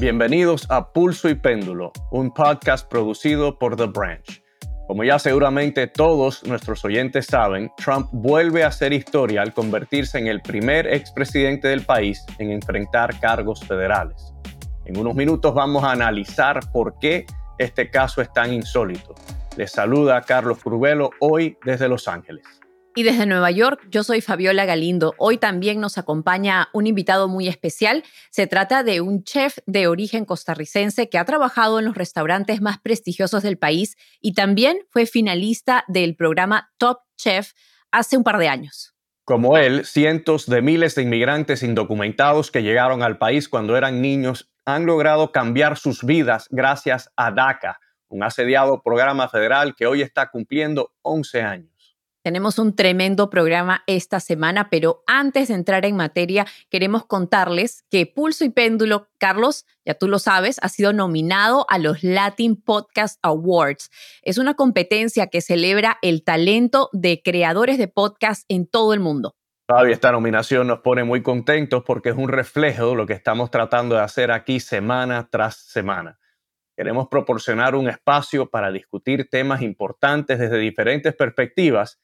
Bienvenidos a Pulso y Péndulo, un podcast producido por The Branch. Como ya seguramente todos nuestros oyentes saben, Trump vuelve a hacer historia al convertirse en el primer expresidente del país en enfrentar cargos federales. En unos minutos vamos a analizar por qué este caso es tan insólito. Les saluda Carlos Curvelo hoy desde Los Ángeles. Y desde Nueva York, yo soy Fabiola Galindo. Hoy también nos acompaña un invitado muy especial. Se trata de un chef de origen costarricense que ha trabajado en los restaurantes más prestigiosos del país y también fue finalista del programa Top Chef hace un par de años. Como él, cientos de miles de inmigrantes indocumentados que llegaron al país cuando eran niños han logrado cambiar sus vidas gracias a DACA, un asediado programa federal que hoy está cumpliendo 11 años. Tenemos un tremendo programa esta semana, pero antes de entrar en materia, queremos contarles que Pulso y Péndulo, Carlos, ya tú lo sabes, ha sido nominado a los Latin Podcast Awards. Es una competencia que celebra el talento de creadores de podcast en todo el mundo. Fabi, esta nominación nos pone muy contentos porque es un reflejo de lo que estamos tratando de hacer aquí semana tras semana. Queremos proporcionar un espacio para discutir temas importantes desde diferentes perspectivas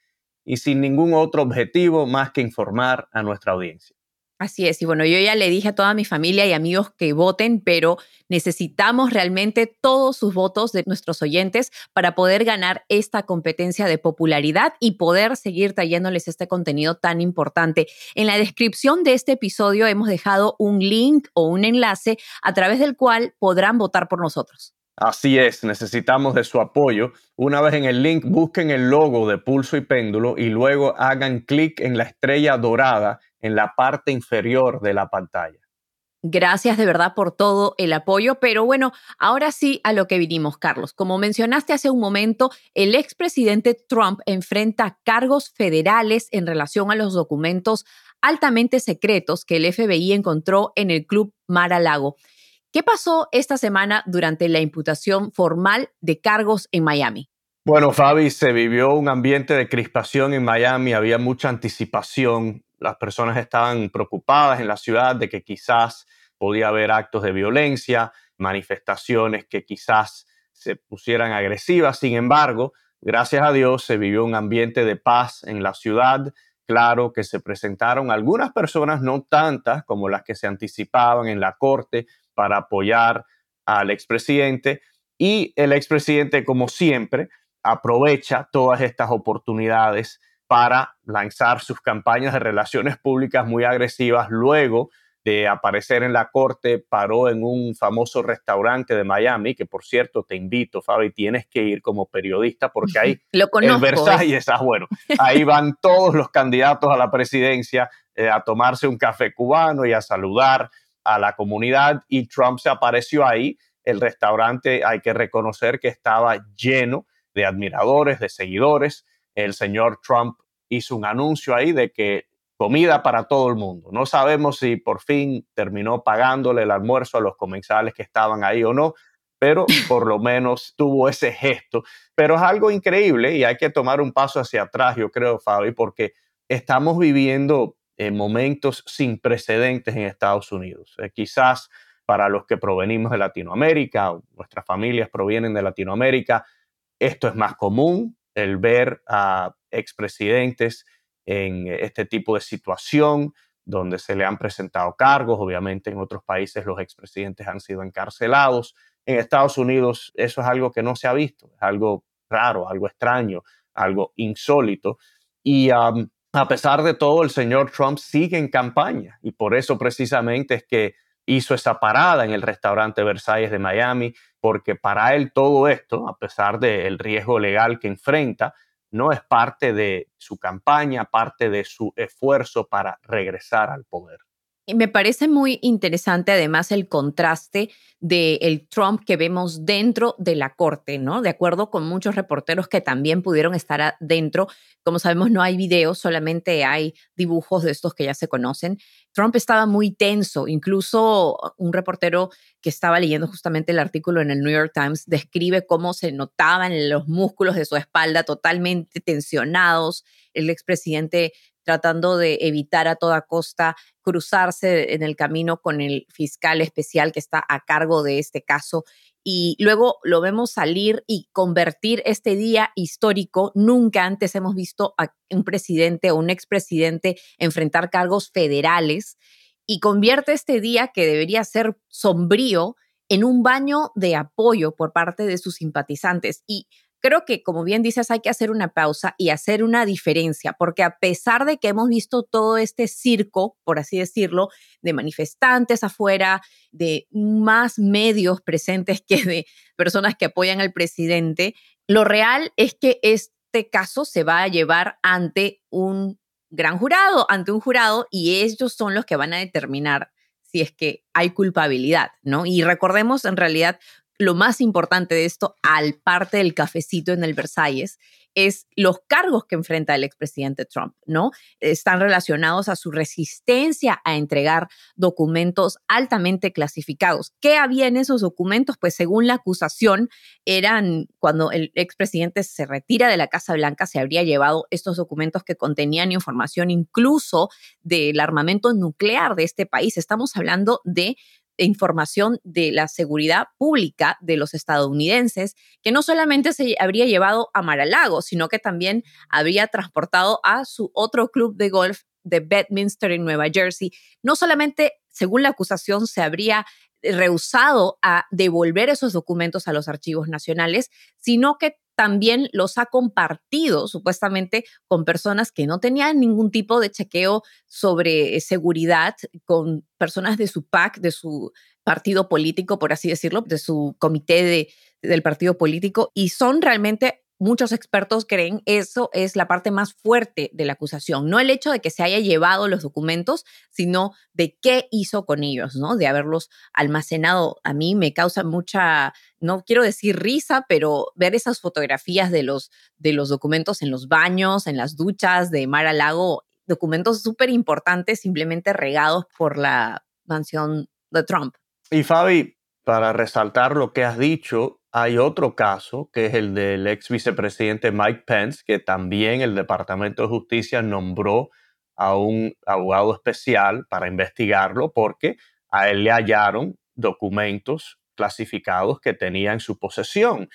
y sin ningún otro objetivo más que informar a nuestra audiencia. Así es, y bueno, yo ya le dije a toda mi familia y amigos que voten, pero necesitamos realmente todos sus votos de nuestros oyentes para poder ganar esta competencia de popularidad y poder seguir trayéndoles este contenido tan importante. En la descripción de este episodio hemos dejado un link o un enlace a través del cual podrán votar por nosotros. Así es, necesitamos de su apoyo. Una vez en el link, busquen el logo de pulso y péndulo y luego hagan clic en la estrella dorada en la parte inferior de la pantalla. Gracias de verdad por todo el apoyo, pero bueno, ahora sí a lo que vinimos, Carlos. Como mencionaste hace un momento, el expresidente Trump enfrenta cargos federales en relación a los documentos altamente secretos que el FBI encontró en el Club Mar-a-Lago. ¿Qué pasó esta semana durante la imputación formal de cargos en Miami? Bueno, Fabi, se vivió un ambiente de crispación en Miami, había mucha anticipación, las personas estaban preocupadas en la ciudad de que quizás podía haber actos de violencia, manifestaciones que quizás se pusieran agresivas, sin embargo, gracias a Dios se vivió un ambiente de paz en la ciudad, claro que se presentaron algunas personas, no tantas como las que se anticipaban en la corte, para apoyar al expresidente y el expresidente, como siempre, aprovecha todas estas oportunidades para lanzar sus campañas de relaciones públicas muy agresivas. Luego de aparecer en la corte, paró en un famoso restaurante de Miami, que por cierto te invito, Fabi, tienes que ir como periodista porque ahí Lo en Versalles, ah, bueno, ahí van todos los candidatos a la presidencia eh, a tomarse un café cubano y a saludar a la comunidad y Trump se apareció ahí. El restaurante hay que reconocer que estaba lleno de admiradores, de seguidores. El señor Trump hizo un anuncio ahí de que comida para todo el mundo. No sabemos si por fin terminó pagándole el almuerzo a los comensales que estaban ahí o no, pero por lo menos tuvo ese gesto. Pero es algo increíble y hay que tomar un paso hacia atrás, yo creo, Fabi, porque estamos viviendo momentos sin precedentes en Estados Unidos. Eh, quizás para los que provenimos de Latinoamérica, o nuestras familias provienen de Latinoamérica, esto es más común, el ver a expresidentes en este tipo de situación donde se le han presentado cargos. Obviamente en otros países los expresidentes han sido encarcelados. En Estados Unidos eso es algo que no se ha visto, es algo raro, algo extraño, algo insólito. Y a pesar de todo, el señor Trump sigue en campaña y por eso precisamente es que hizo esa parada en el restaurante Versalles de Miami, porque para él todo esto, a pesar del riesgo legal que enfrenta, no es parte de su campaña, parte de su esfuerzo para regresar al poder. Me parece muy interesante además el contraste del Trump que vemos dentro de la corte, ¿no? De acuerdo con muchos reporteros que también pudieron estar adentro. Como sabemos, no hay videos, solamente hay dibujos de estos que ya se conocen. Trump estaba muy tenso, incluso un reportero que estaba leyendo justamente el artículo en el New York Times describe cómo se notaban los músculos de su espalda totalmente tensionados. El expresidente tratando de evitar a toda costa cruzarse en el camino con el fiscal especial que está a cargo de este caso y luego lo vemos salir y convertir este día histórico. Nunca antes hemos visto a un presidente o un expresidente enfrentar cargos federales y convierte este día que debería ser sombrío en un baño de apoyo por parte de sus simpatizantes. Y creo que, como bien dices, hay que hacer una pausa y hacer una diferencia, porque a pesar de que hemos visto todo este circo, por así decirlo, de manifestantes afuera, de más medios presentes que de personas que apoyan al presidente, lo real es que este caso se va a llevar ante un gran jurado, ante un jurado, y ellos son los que van a determinar si es que hay culpabilidad, ¿no? Y recordemos en realidad lo más importante de esto, al parte del cafecito en el Versalles, es los cargos que enfrenta el expresidente Trump, ¿no? Están relacionados a su resistencia a entregar documentos altamente clasificados. ¿Qué había en esos documentos? Pues según la acusación, eran cuando el expresidente se retira de la Casa Blanca, se habría llevado estos documentos que contenían información incluso del armamento nuclear de este país. Estamos hablando de información de la seguridad pública de los estadounidenses, que no solamente se habría llevado a Mar-a-Lago, sino que también habría transportado a su otro club de golf de Bedminster en Nueva Jersey. No solamente, según la acusación, se habría rehusado a devolver esos documentos a los archivos nacionales, sino que también los ha compartido supuestamente con personas que no tenían ningún tipo de chequeo sobre seguridad, con personas de su PAC, de su partido político, por así decirlo, de su comité de, del partido político, y son realmente muchos expertos creen eso es la parte más fuerte de la acusación, no el hecho de que se haya llevado los documentos, sino de qué hizo con ellos, ¿no? De haberlos almacenado. A mí me causa mucha, no quiero decir risa, pero ver esas fotografías de los, de los documentos en los baños, en las duchas de Mar a Lago, documentos súper importantes simplemente regados por la mansión de Trump. Y Fabi, para resaltar lo que has dicho, hay otro caso, que es el del ex vicepresidente Mike Pence, que también el Departamento de Justicia nombró a un abogado especial para investigarlo porque a él le hallaron documentos clasificados que tenía en su posesión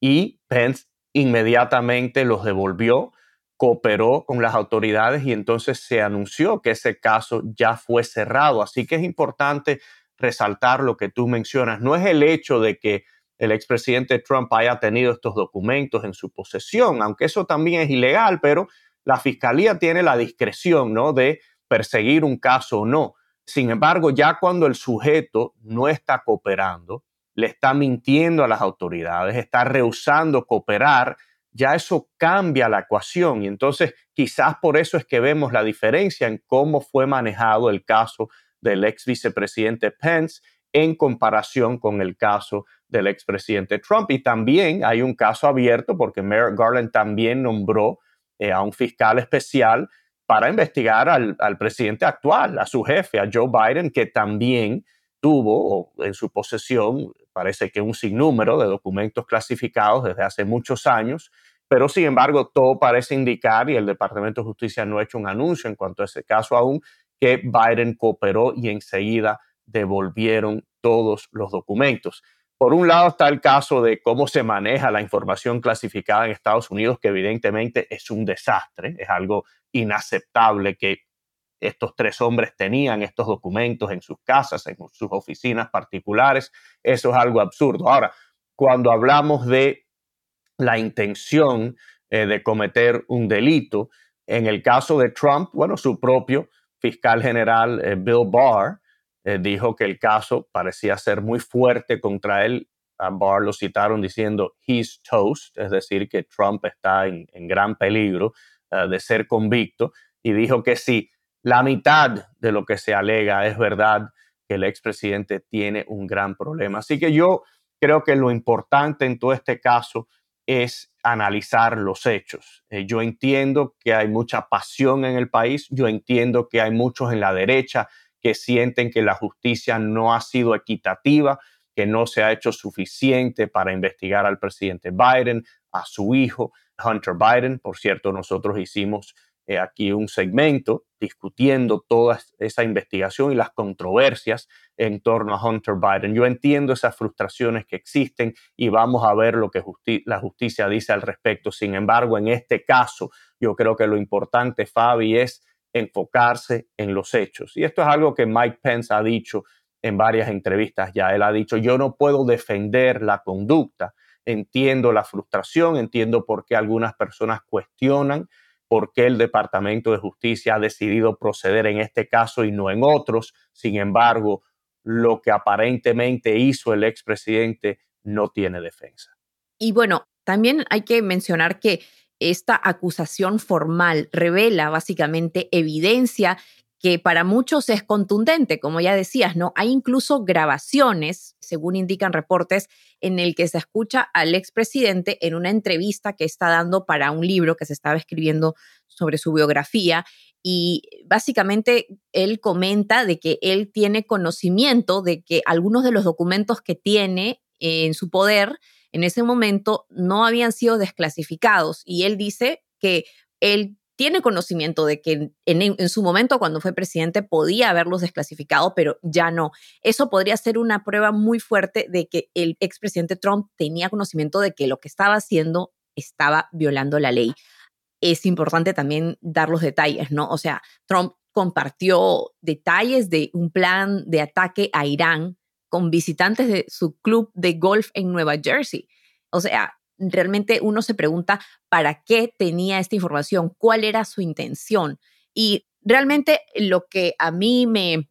y Pence inmediatamente los devolvió, cooperó con las autoridades y entonces se anunció que ese caso ya fue cerrado. Así que es importante resaltar lo que tú mencionas. No es el hecho de que el expresidente Trump haya tenido estos documentos en su posesión, aunque eso también es ilegal, pero la fiscalía tiene la discreción, ¿no? De perseguir un caso o no. Sin embargo, ya cuando el sujeto no está cooperando, le está mintiendo a las autoridades, está rehusando cooperar, ya eso cambia la ecuación y entonces quizás por eso es que vemos la diferencia en cómo fue manejado el caso del ex vicepresidente Pence en comparación con el caso del expresidente Trump. Y también hay un caso abierto porque Merrick Garland también nombró eh, a un fiscal especial para investigar al, presidente actual, a su jefe, a Joe Biden, que también tuvo en su posesión, parece que un sinnúmero de documentos clasificados desde hace muchos años, pero sin embargo todo parece indicar, y el Departamento de Justicia no ha hecho un anuncio en cuanto a ese caso aún, que Biden cooperó y enseguida devolvieron todos los documentos. Por un lado está el caso de cómo se maneja la información clasificada en Estados Unidos, que evidentemente es un desastre, es algo inaceptable que estos tres hombres tenían estos documentos en sus casas, en sus oficinas particulares. Eso es algo absurdo. Ahora, cuando hablamos de la intención eh, de cometer un delito, en el caso de Trump, bueno, su propio fiscal general eh, Bill Barr eh, dijo que el caso parecía ser muy fuerte contra él. A Barr lo citaron diciendo he's toast, es decir, que Trump está en, gran peligro eh, de ser convicto. Y dijo que si la mitad de lo que se alega es verdad, que el expresidente tiene un gran problema. Así que yo creo que lo importante en todo este caso es analizar los hechos. Eh, yo entiendo que hay mucha pasión en el país, yo entiendo que hay muchos en la derecha que sienten que la justicia no ha sido equitativa, que no se ha hecho suficiente para investigar al presidente Biden, a su hijo, Hunter Biden. Por cierto, nosotros hicimos eh, aquí un segmento discutiendo toda esa investigación y las controversias en torno a Hunter Biden. Yo entiendo esas frustraciones que existen y vamos a ver lo que la justicia dice al respecto. Sin embargo, en este caso, yo creo que lo importante, Fabi, es enfocarse en los hechos. Y esto es algo que Mike Pence ha dicho en varias entrevistas ya. Él ha dicho, yo no puedo defender la conducta. Entiendo la frustración, entiendo por qué algunas personas cuestionan por qué el Departamento de Justicia ha decidido proceder en este caso y no en otros. Sin embargo, lo que aparentemente hizo el expresidente no tiene defensa. Y bueno, también hay que mencionar que esta acusación formal revela básicamente evidencia que para muchos es contundente, como ya decías, ¿no? Hay incluso grabaciones, según indican reportes, en el que se escucha al expresidente en una entrevista que está dando para un libro que se estaba escribiendo sobre su biografía y básicamente él comenta de que él tiene conocimiento de que algunos de los documentos que tiene en su poder en ese momento no habían sido desclasificados y él dice que él tiene conocimiento de que en, su momento cuando fue presidente podía haberlos desclasificado, pero ya no. Eso podría ser una prueba muy fuerte de que el expresidente Trump tenía conocimiento de que lo que estaba haciendo estaba violando la ley. Es importante también dar los detalles, ¿no? O sea, Trump compartió detalles de un plan de ataque a Irán con visitantes de su club de golf en Nueva Jersey. O sea, realmente uno se pregunta para qué tenía esta información, cuál era su intención. Y realmente lo que a mí me,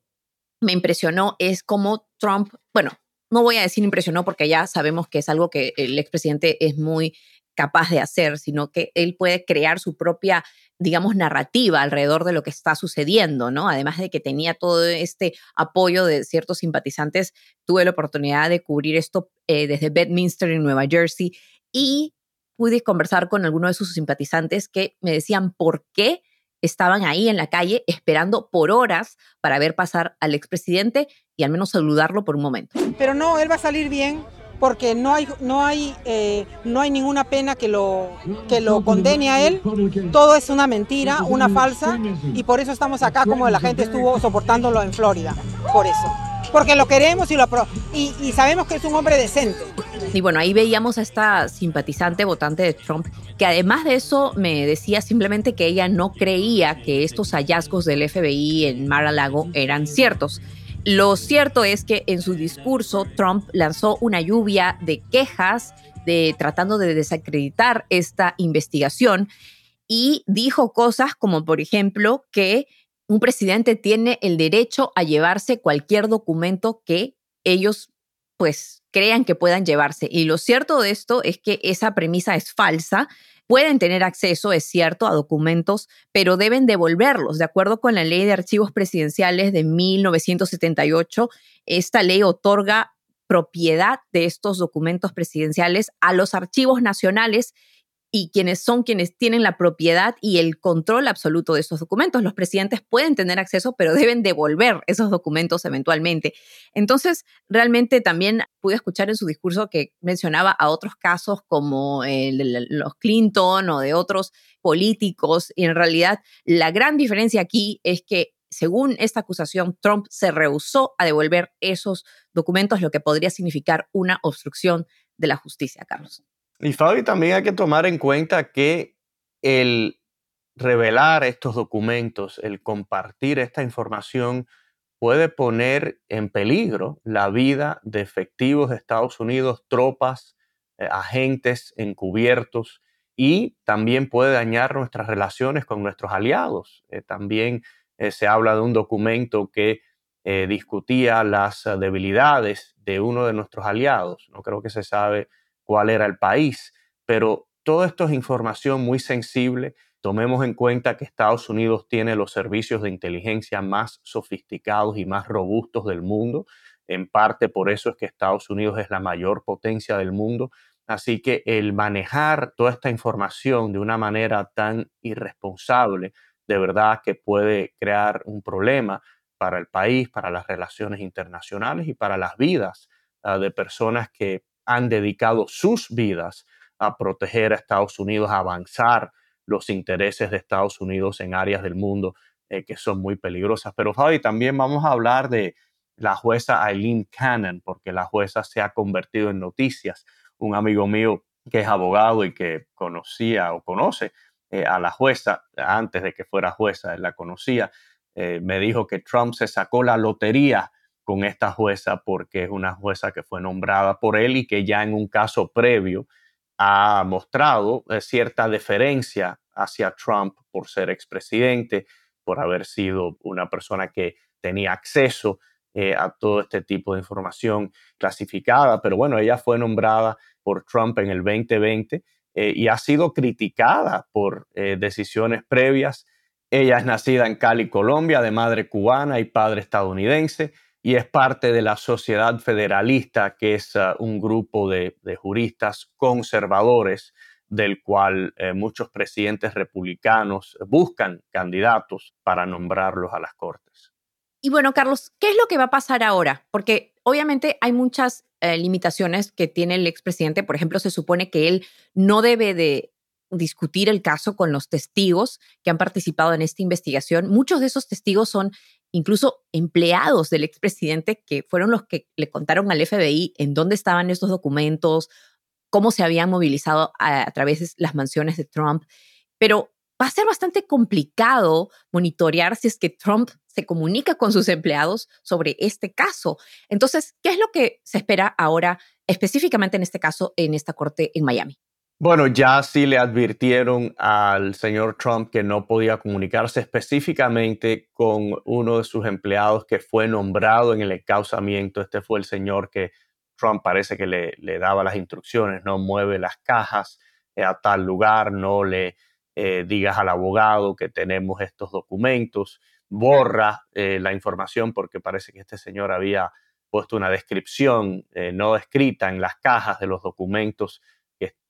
me impresionó es cómo Trump, bueno, no voy a decir impresionó porque ya sabemos que es algo que el expresidente es muy capaz de hacer, sino que él puede crear su propia, digamos, narrativa alrededor de lo que está sucediendo, ¿no? Además de que tenía todo este apoyo de ciertos simpatizantes, tuve la oportunidad de cubrir esto eh, desde Bedminster en Nueva Jersey y pude conversar con algunos de sus simpatizantes que me decían por qué estaban ahí en la calle esperando por horas para ver pasar al expresidente y al menos saludarlo por un momento. Pero no, él va a salir bien porque no hay, no hay, eh, no hay ninguna pena que lo, que lo condene a él. Todo es una mentira, una falsa, y por eso estamos acá como la gente estuvo soportándolo en Florida. Por eso porque lo queremos y, lo y, sabemos que es un hombre decente. Y bueno, ahí veíamos a esta simpatizante votante de Trump, que además de eso me decía simplemente que ella no creía que estos hallazgos del FBI en Mar-a-Lago eran ciertos. Lo cierto es que en su discurso Trump lanzó una lluvia de quejas tratando de desacreditar esta investigación y dijo cosas como por ejemplo que un presidente tiene el derecho a llevarse cualquier documento que ellos pues crean que puedan llevarse. Y lo cierto de esto es que esa premisa es falsa. Pueden tener acceso, es cierto, a documentos, pero deben devolverlos. De acuerdo con la ley de archivos presidenciales de 1978, esta ley otorga propiedad de estos documentos presidenciales a los archivos nacionales y quienes son quienes tienen la propiedad y el control absoluto de esos documentos. Los presidentes pueden tener acceso, pero deben devolver esos documentos eventualmente. Entonces, realmente también pude escuchar en su discurso que mencionaba a otros casos como los Clinton o de otros políticos, y en realidad la gran diferencia aquí es que según esta acusación, Trump se rehusó a devolver esos documentos, lo que podría significar una obstrucción de la justicia, Carlos. Y Fabi, también hay que tomar en cuenta que el revelar estos documentos, el compartir esta información, puede poner en peligro la vida de efectivos de Estados Unidos, tropas, eh, agentes encubiertos y también puede dañar nuestras relaciones con nuestros aliados. Eh, también eh, se habla de un documento que discutía las debilidades de uno de nuestros aliados. No creo que se sabe cuál era el país, pero todo esto es información muy sensible. Tomemos en cuenta que Estados Unidos tiene los servicios de inteligencia más sofisticados y más robustos del mundo. En parte por eso es que Estados Unidos es la mayor potencia del mundo. Así que el manejar toda esta información de una manera tan irresponsable, de verdad que puede crear un problema para el país, para las relaciones internacionales y para las vidas ah, de personas que han dedicado sus vidas a proteger a Estados Unidos, a avanzar los intereses de Estados Unidos en áreas del mundo eh, que son muy peligrosas. Pero Fabi, también vamos a hablar de la jueza Eileen Cannon, porque la jueza se ha convertido en noticias. Un amigo mío que es abogado y que conocía o conoce eh, a la jueza antes de que fuera jueza, él la conocía, eh, me dijo que Trump se sacó la lotería con esta jueza porque es una jueza que fue nombrada por él y que ya en un caso previo ha mostrado eh, cierta deferencia hacia Trump por ser expresidente, por haber sido una persona que tenía acceso a todo este tipo de información clasificada. Pero bueno, ella fue nombrada por Trump en el 2020 eh, y ha sido criticada por eh, decisiones previas. Ella es nacida en Cali, Colombia, de madre cubana y padre estadounidense, y es parte de la Sociedad Federalista, que es uh, un grupo de, juristas conservadores del cual eh, muchos presidentes republicanos buscan candidatos para nombrarlos a las cortes. Y bueno, Carlos, ¿qué es lo que va a pasar ahora? Porque obviamente hay muchas eh, limitaciones que tiene el expresidente. Por ejemplo, se supone que él no debe de discutir el caso con los testigos que han participado en esta investigación. Muchos de esos testigos son incluso empleados del expresidente que fueron los que le contaron al FBI en dónde estaban estos documentos, cómo se habían movilizado a, a través de las mansiones de Trump. Pero va a ser bastante complicado monitorear si es que Trump se comunica con sus empleados sobre este caso. Entonces, ¿qué es lo que se espera ahora específicamente en este caso en esta corte en Miami? Bueno, ya sí le advirtieron al señor Trump que no podía comunicarse específicamente con uno de sus empleados que fue nombrado en el encausamiento. Este fue el señor que Trump parece que le, daba las instrucciones, no mueve las cajas a tal lugar, no le eh, digas al abogado que tenemos estos documentos borra eh, la información porque parece que este señor había puesto una descripción eh, no escrita en las cajas de los documentos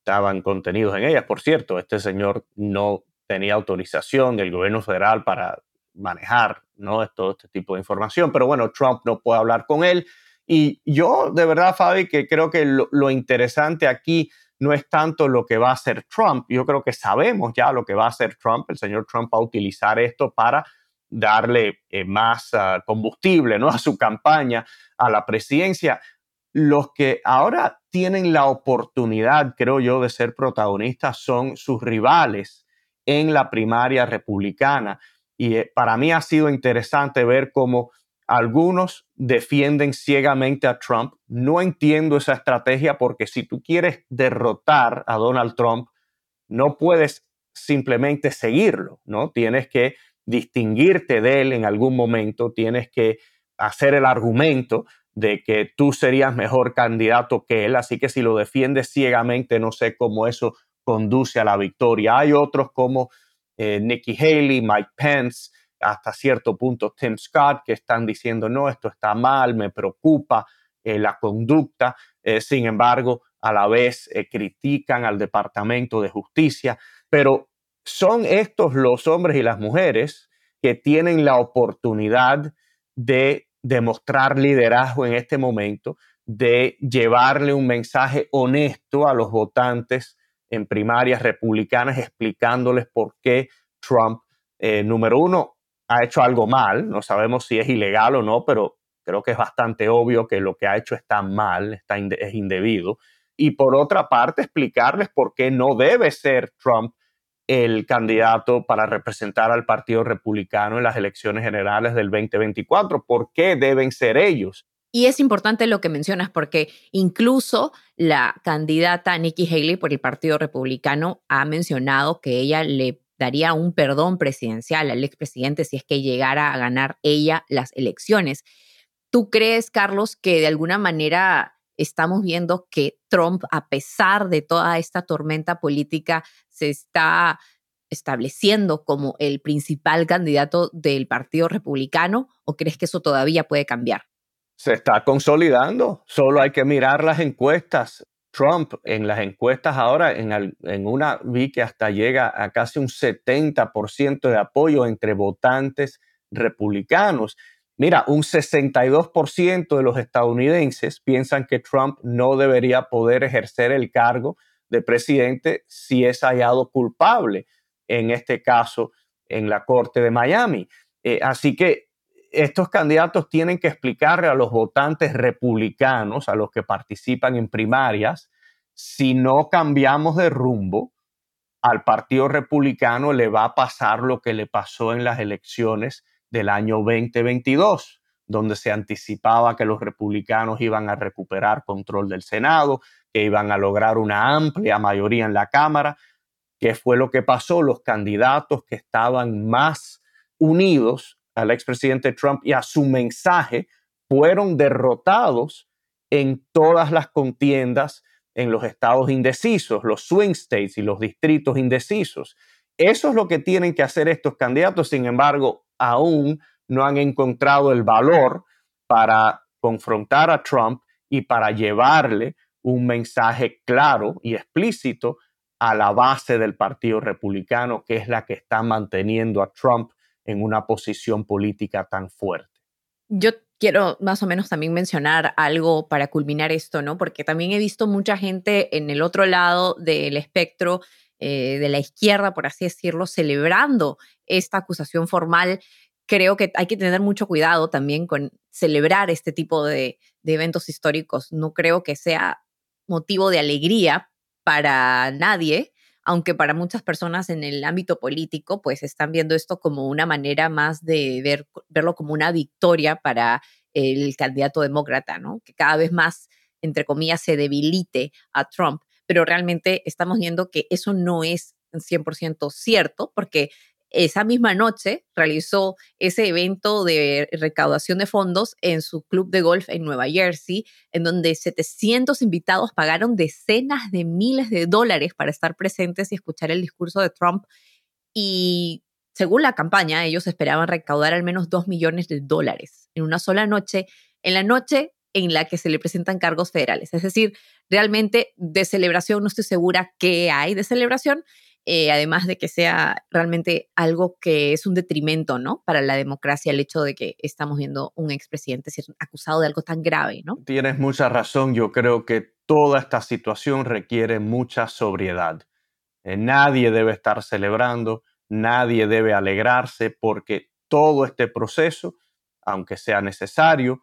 estaban contenidos en ellas. Por cierto, este señor no tenía autorización del gobierno federal para manejar ¿no? todo este tipo de información, pero bueno, Trump no puede hablar con él. Y yo de verdad, Fabi, que creo que lo interesante aquí no es tanto lo que va a hacer Trump, yo creo que sabemos ya lo que va a hacer Trump, el señor Trump va a utilizar esto para darle eh, más ah, combustible ¿no? a su campaña, a la presidencia. Los que ahora tienen la oportunidad, creo yo, de ser protagonistas son sus rivales en la primaria republicana. Y eh, para mí ha sido interesante ver cómo algunos defienden ciegamente a Trump. No entiendo esa estrategia porque si tú quieres derrotar a Donald Trump, no puedes simplemente seguirlo, ¿no? Tienes que distinguirte de él en algún momento, tienes que hacer el argumento de que tú serías mejor candidato que él, así que si lo defiendes ciegamente, no sé cómo eso conduce a la victoria. Hay otros como eh, Nikki Haley, Mike Pence, hasta cierto punto Tim Scott, que están diciendo, no, esto está mal, me preocupa eh, la conducta, eh, sin embargo, a la vez critican al Departamento de Justicia, pero son estos los hombres y las mujeres que tienen la oportunidad de demostrar liderazgo en este momento, de llevarle un mensaje honesto a los votantes en primarias republicanas, explicándoles por qué Trump, eh, número uno, ha hecho algo mal. No sabemos si es ilegal o no, pero creo que es bastante obvio que lo que ha hecho está mal, está es indebido. Y por otra parte, explicarles por qué no debe ser Trump el candidato para representar al Partido Republicano en las elecciones generales del 2024. ¿Por qué deben ser ellos? Y es importante lo que mencionas porque incluso la candidata Nikki Haley por el Partido Republicano ha mencionado que ella le daría un perdón presidencial al expresidente si es que llegara a ganar ella las elecciones. ¿Tú crees, Carlos, que de alguna manera estamos viendo que Trump, a pesar de toda esta tormenta política, se está estableciendo como el principal candidato del Partido Republicano o crees que eso todavía puede cambiar? Se está consolidando, solo hay que mirar las encuestas. Trump en las encuestas ahora, en, en una vi que hasta llega a casi un 70% de apoyo entre votantes republicanos. Mira, un 62% de los estadounidenses piensan que Trump no debería poder ejercer el cargo de presidente si es hallado culpable. en este caso en la Corte de Miami. Eh, así que estos candidatos tienen que explicarle a los votantes republicanos, a los que participan en primarias, si no cambiamos de rumbo, al Partido Republicano le va a pasar lo que le pasó en las elecciones del año 2022, donde se anticipaba que los republicanos iban a recuperar control del Senado, que iban a lograr una amplia mayoría en la Cámara. ¿Qué fue lo que pasó? Los candidatos que estaban más unidos al expresidente Trump y a su mensaje fueron derrotados en todas las contiendas en los estados indecisos, los swing states y los distritos indecisos. Eso es lo que tienen que hacer estos candidatos. Sin embargo, aún no han encontrado el valor para confrontar a Trump y para llevarle un mensaje claro y explícito a la base del Partido Republicano, que es la que está manteniendo a Trump en una posición política tan fuerte. Yo quiero más o menos también mencionar algo para culminar esto, ¿no? Porque también he visto mucha gente en el otro lado del espectro eh, de la izquierda, por así decirlo, celebrando esta acusación formal. Creo que hay que tener mucho cuidado también con celebrar este tipo de, eventos históricos. No creo que sea motivo de alegría para nadie, aunque para muchas personas en el ámbito político, pues están viendo esto como una manera más de ver, verlo como una victoria para el candidato demócrata, ¿no? Que cada vez más, entre comillas, se debilite a Trump. Pero realmente estamos viendo que eso no es 100% cierto, porque esa misma noche realizó ese evento de recaudación de fondos en su club de golf en Nueva Jersey, en donde 700 invitados pagaron decenas de miles de dólares para estar presentes y escuchar el discurso de Trump. Y según la campaña, ellos esperaban recaudar al menos 2 millones de dólares en una sola noche, en la noche en la que se le presentan cargos federales. Es decir, realmente de celebración no estoy segura qué hay de celebración, eh, además de que sea realmente algo que es un detrimento, ¿no? Para la democracia, el hecho de que estamos viendo un expresidente ser acusado de algo tan grave, ¿no? Tienes mucha razón. Yo creo que toda esta situación requiere mucha sobriedad. Eh, nadie debe estar celebrando, nadie debe alegrarse porque todo este proceso, aunque sea necesario,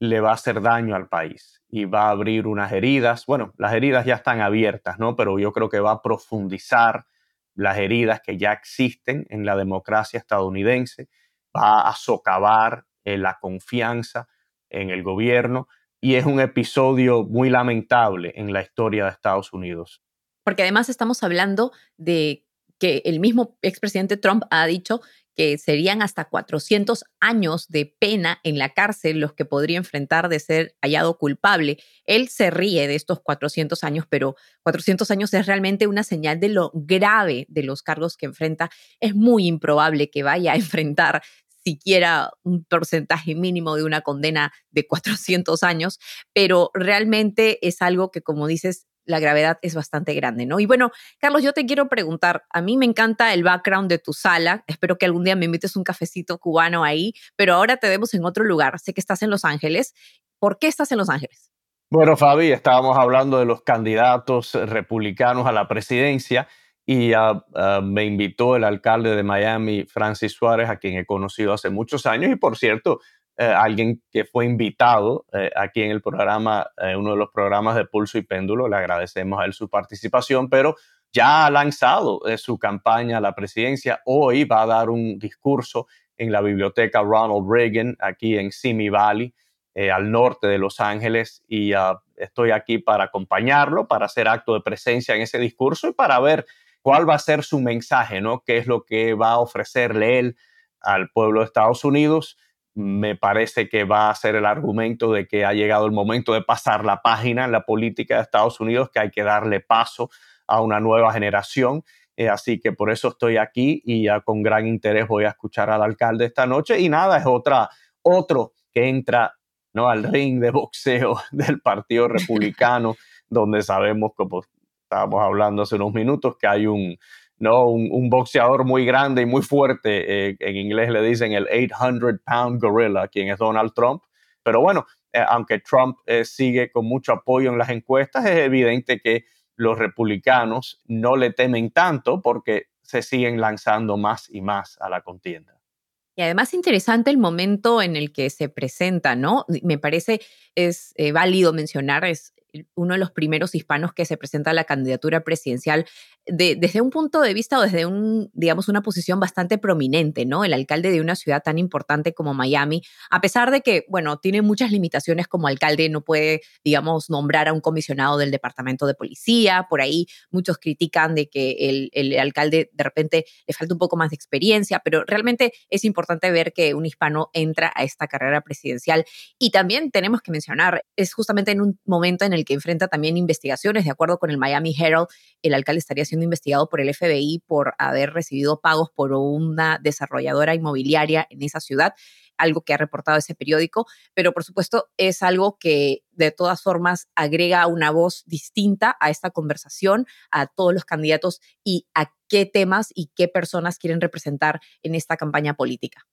le va a hacer daño al país y va a abrir unas heridas. Bueno, las heridas ya están abiertas, ¿no? Pero yo creo que va a profundizar las heridas que ya existen en la democracia estadounidense, va a socavar eh, la confianza en el gobierno y es un episodio muy lamentable en la historia de Estados Unidos. Porque además estamos hablando de que el mismo expresidente Trump ha dicho que serían hasta 400 años de pena en la cárcel los que podría enfrentar de ser hallado culpable. Él se ríe de estos 400 años, pero 400 años es realmente una señal de lo grave de los cargos que enfrenta. Es muy improbable que vaya a enfrentar siquiera un porcentaje mínimo de una condena de 400 años, pero realmente es algo que, como dices, la gravedad es bastante grande, ¿no? Y bueno, Carlos, yo te quiero preguntar, a mí me encanta el background de tu sala, espero que algún día me invites un cafecito cubano ahí, pero ahora te vemos en otro lugar, sé que estás en Los Ángeles, ¿por qué estás en Los Ángeles? Bueno, Fabi, estábamos hablando de los candidatos republicanos a la presidencia y ah, me invitó el alcalde de Miami, Francis Suárez, a quien he conocido hace muchos años y por cierto, eh, alguien que fue invitado eh, aquí en el programa, eh, uno de los programas de Pulso y Péndulo. Le agradecemos a él su participación, pero ya ha lanzado su campaña a la presidencia. Hoy va a dar un discurso en la biblioteca Ronald Reagan, aquí en Simi Valley, al norte de Los Ángeles, y ah, estoy aquí para acompañarlo, para hacer acto de presencia en ese discurso y para ver cuál va a ser su mensaje, ¿no? ¿Qué es lo que va a ofrecerle él al pueblo de Estados Unidos? Me parece que va a ser el argumento de que ha llegado el momento de pasar la página en la política de Estados Unidos, que hay que darle paso a una nueva generación. Eh, así que por eso estoy aquí y ya con gran interés voy a escuchar al alcalde esta noche. Y nada, es otra, otro que entra ¿no? al ring de boxeo del Partido Republicano, donde sabemos, como estábamos hablando hace unos minutos, que hay un, ¿no? Un, boxeador muy grande y muy fuerte, eh, en inglés le dicen el 800 pound gorilla, quien es Donald Trump. Pero bueno, eh, aunque Trump eh, sigue con mucho apoyo en las encuestas, es evidente que los republicanos no le temen tanto porque se siguen lanzando más y más a la contienda. Y además interesante el momento en el que se presenta, ¿no? Me parece es válido mencionar, es uno de los primeros hispanos que se presenta a la candidatura presidencial desde un punto de vista o desde un, digamos, una posición bastante prominente, ¿no? El alcalde de una ciudad tan importante como Miami, a pesar de que, bueno, tiene muchas limitaciones como alcalde, no puede, digamos, nombrar a un comisionado del departamento de policía, por ahí muchos critican de que el, el alcalde de repente le falta un poco más de experiencia, pero realmente es importante ver que un hispano entra a esta carrera presidencial y también tenemos que mencionar, es justamente en un momento en el que enfrenta también investigaciones, de acuerdo con el Miami Herald, el alcalde estaría siendo investigado por el FBI por haber recibido pagos por una desarrolladora inmobiliaria en esa ciudad, algo que ha reportado ese periódico, pero por supuesto es algo que de todas formas agrega una voz distinta a esta conversación, a todos los candidatos y a qué temas y qué personas quieren representar en esta campaña política.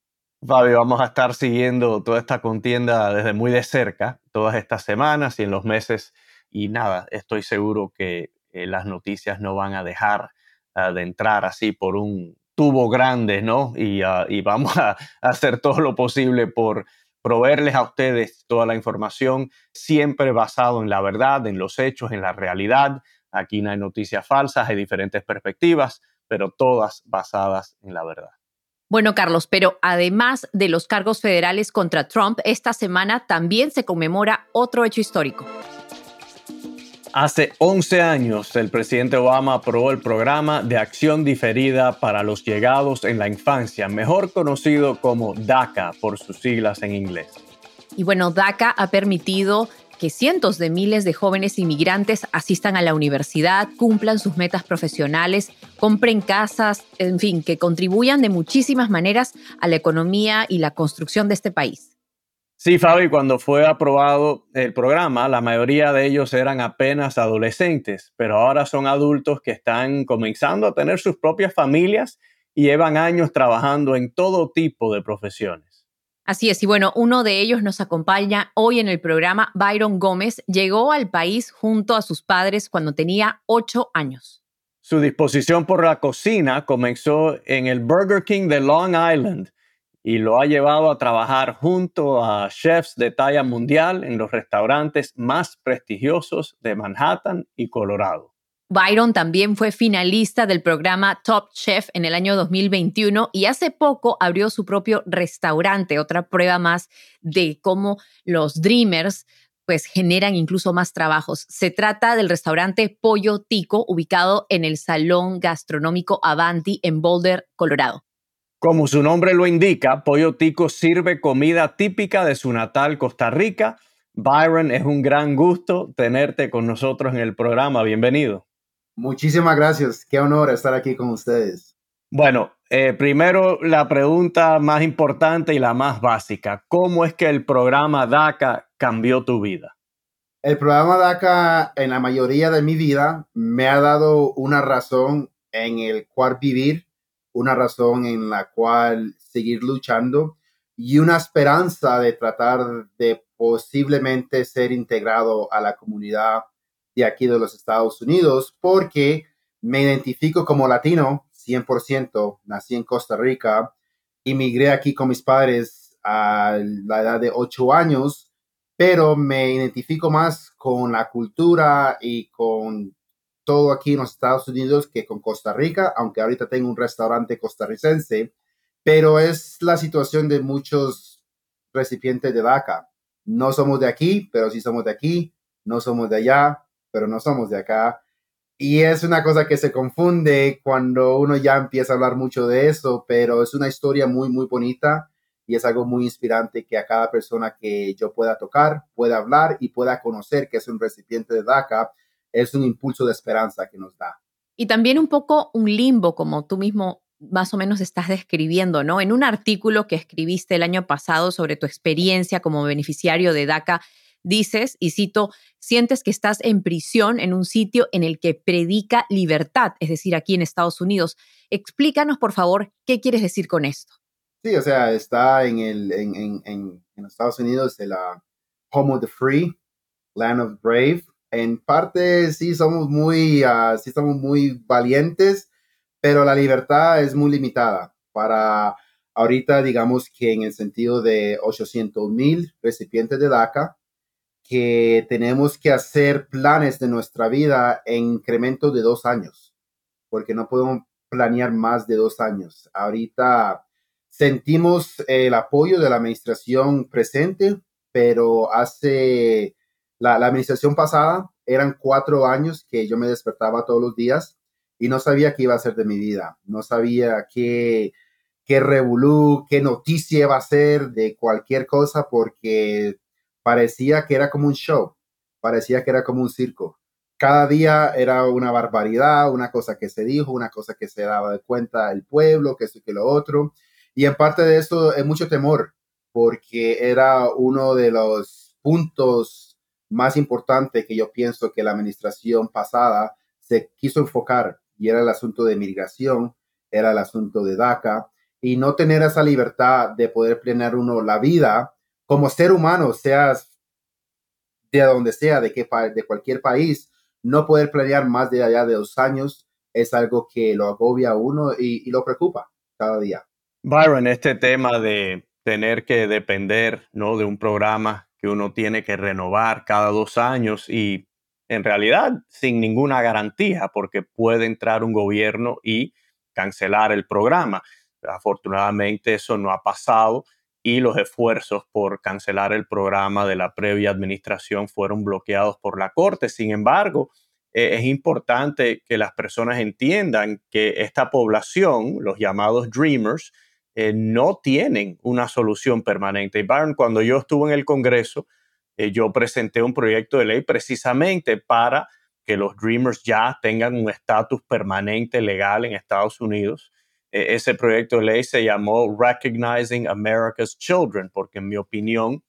Fabio, vamos a estar siguiendo toda esta contienda desde muy de cerca, todas estas semanas y en los meses. Y nada, estoy seguro que eh, las noticias no van a dejar ah, de entrar así por un tubo grande, ¿no? Y, ah, vamos a, hacer todo lo posible por proveerles a ustedes toda la información, siempre basado en la verdad, en los hechos, en la realidad. Aquí no hay noticias falsas, hay diferentes perspectivas, pero todas basadas en la verdad. Bueno, Carlos, pero además de los cargos federales contra Trump, esta semana también se conmemora otro hecho histórico. Hace 11 años, el presidente Obama aprobó el programa de acción diferida para los llegados en la infancia, mejor conocido como DACA por sus siglas en inglés. Y bueno, DACA ha permitido que cientos de miles de jóvenes inmigrantes asistan a la universidad, cumplan sus metas profesionales, compren casas, en fin, que contribuyan de muchísimas maneras a la economía y la construcción de este país. Sí, Fabi, cuando fue aprobado el programa, la mayoría de ellos eran apenas adolescentes, pero ahora son adultos que están comenzando a tener sus propias familias y llevan años trabajando en todo tipo de profesiones. Así es, y bueno, uno de ellos nos acompaña hoy en el programa. Byron Gómez llegó al país junto a sus padres cuando tenía ocho años. Su disposición por la cocina comenzó en el Burger King de Long Island y lo ha llevado a trabajar junto a chefs de talla mundial en los restaurantes más prestigiosos de Manhattan y Colorado. Byron también fue finalista del programa Top Chef en el año 2021 y hace poco abrió su propio restaurante, otra prueba más de cómo los Dreamers pues generan incluso más trabajos. Se trata del restaurante Pollo Tico ubicado en el Salón Gastronómico Avanti en Boulder, Colorado. Como su nombre lo indica, Pollo Tico sirve comida típica de su natal Costa Rica. Byron, es un gran gusto tenerte con nosotros en el programa. Bienvenido. Muchísimas gracias. Qué honor estar aquí con ustedes. Bueno, eh, primero la pregunta más importante y la más básica. ¿Cómo es que el programa DACA cambió tu vida? El programa DACA en la mayoría de mi vida me ha dado una razón en el cual vivir una razón en la cual seguir luchando y una esperanza de tratar de posiblemente ser integrado a la comunidad de aquí de los Estados Unidos, porque me identifico como latino 100%, nací en Costa Rica, emigré aquí con mis padres a la edad de 8 años, pero me identifico más con la cultura y con todo aquí en los Estados Unidos que con Costa Rica, aunque ahorita tengo un restaurante costarricense, pero es la situación de muchos recipientes de DACA. No somos de aquí, pero sí somos de aquí, no somos de allá, pero no somos de acá. Y es una cosa que se confunde cuando uno ya empieza a hablar mucho de eso, pero es una historia muy, muy bonita y es algo muy inspirante que a cada persona que yo pueda tocar, pueda hablar y pueda conocer que es un recipiente de DACA, es un impulso de esperanza que nos da. Y también un poco un limbo, como tú mismo más o menos estás describiendo, ¿no? En un artículo que escribiste el año pasado sobre tu experiencia como beneficiario de DACA, dices, y cito, sientes que estás en prisión en un sitio en el que predica libertad, es decir, aquí en Estados Unidos. Explícanos, por favor, qué quieres decir con esto. Sí, o sea, está en, el, en, en, en, Estados Unidos, el Home of the Free, Land of Brave, en parte sí somos muy, uh, sí somos muy valientes, pero la libertad es muy limitada para ahorita, digamos que en el sentido de 800 mil recipientes de DACA, que tenemos que hacer planes de nuestra vida en incremento de dos años, porque no podemos planear más de dos años. Ahorita sentimos el apoyo de la administración presente, pero hace la, administración pasada eran cuatro años que yo me despertaba todos los días y no sabía qué iba a ser de mi vida, no sabía qué, qué revolú, qué noticia iba a ser de cualquier cosa, porque parecía que era como un show, parecía que era como un circo. Cada día era una barbaridad, una cosa que se dijo, una cosa que se daba de cuenta el pueblo, que esto y que lo otro. Y en parte de eso es mucho temor, porque era uno de los puntos más importantes que yo pienso que la administración pasada se quiso enfocar, y era el asunto de migración, era el asunto de DACA, y no tener esa libertad de poder planear uno la vida como ser humano, seas de donde sea, de, qué, de cualquier país, no poder planear más de allá de dos años es algo que lo agobia a uno y, lo preocupa cada día. Byron, este tema de tener que depender ¿no? de un programa uno tiene que renovar cada dos años y en realidad sin ninguna garantía porque puede entrar un gobierno y cancelar el programa. Afortunadamente eso no ha pasado y los esfuerzos por cancelar el programa de la previa administración fueron bloqueados por la Corte. Sin embargo, eh, es importante que las personas entiendan que esta población, los llamados Dreamers, eh, no tienen una solución permanente. Y Byron, cuando yo estuve en el Congreso, eh, yo presenté un proyecto de ley precisamente para que los Dreamers ya tengan un estatus permanente legal en Estados Unidos e, ese proyecto de ley se llamó Recognizing America's Children, porque en mi opinión,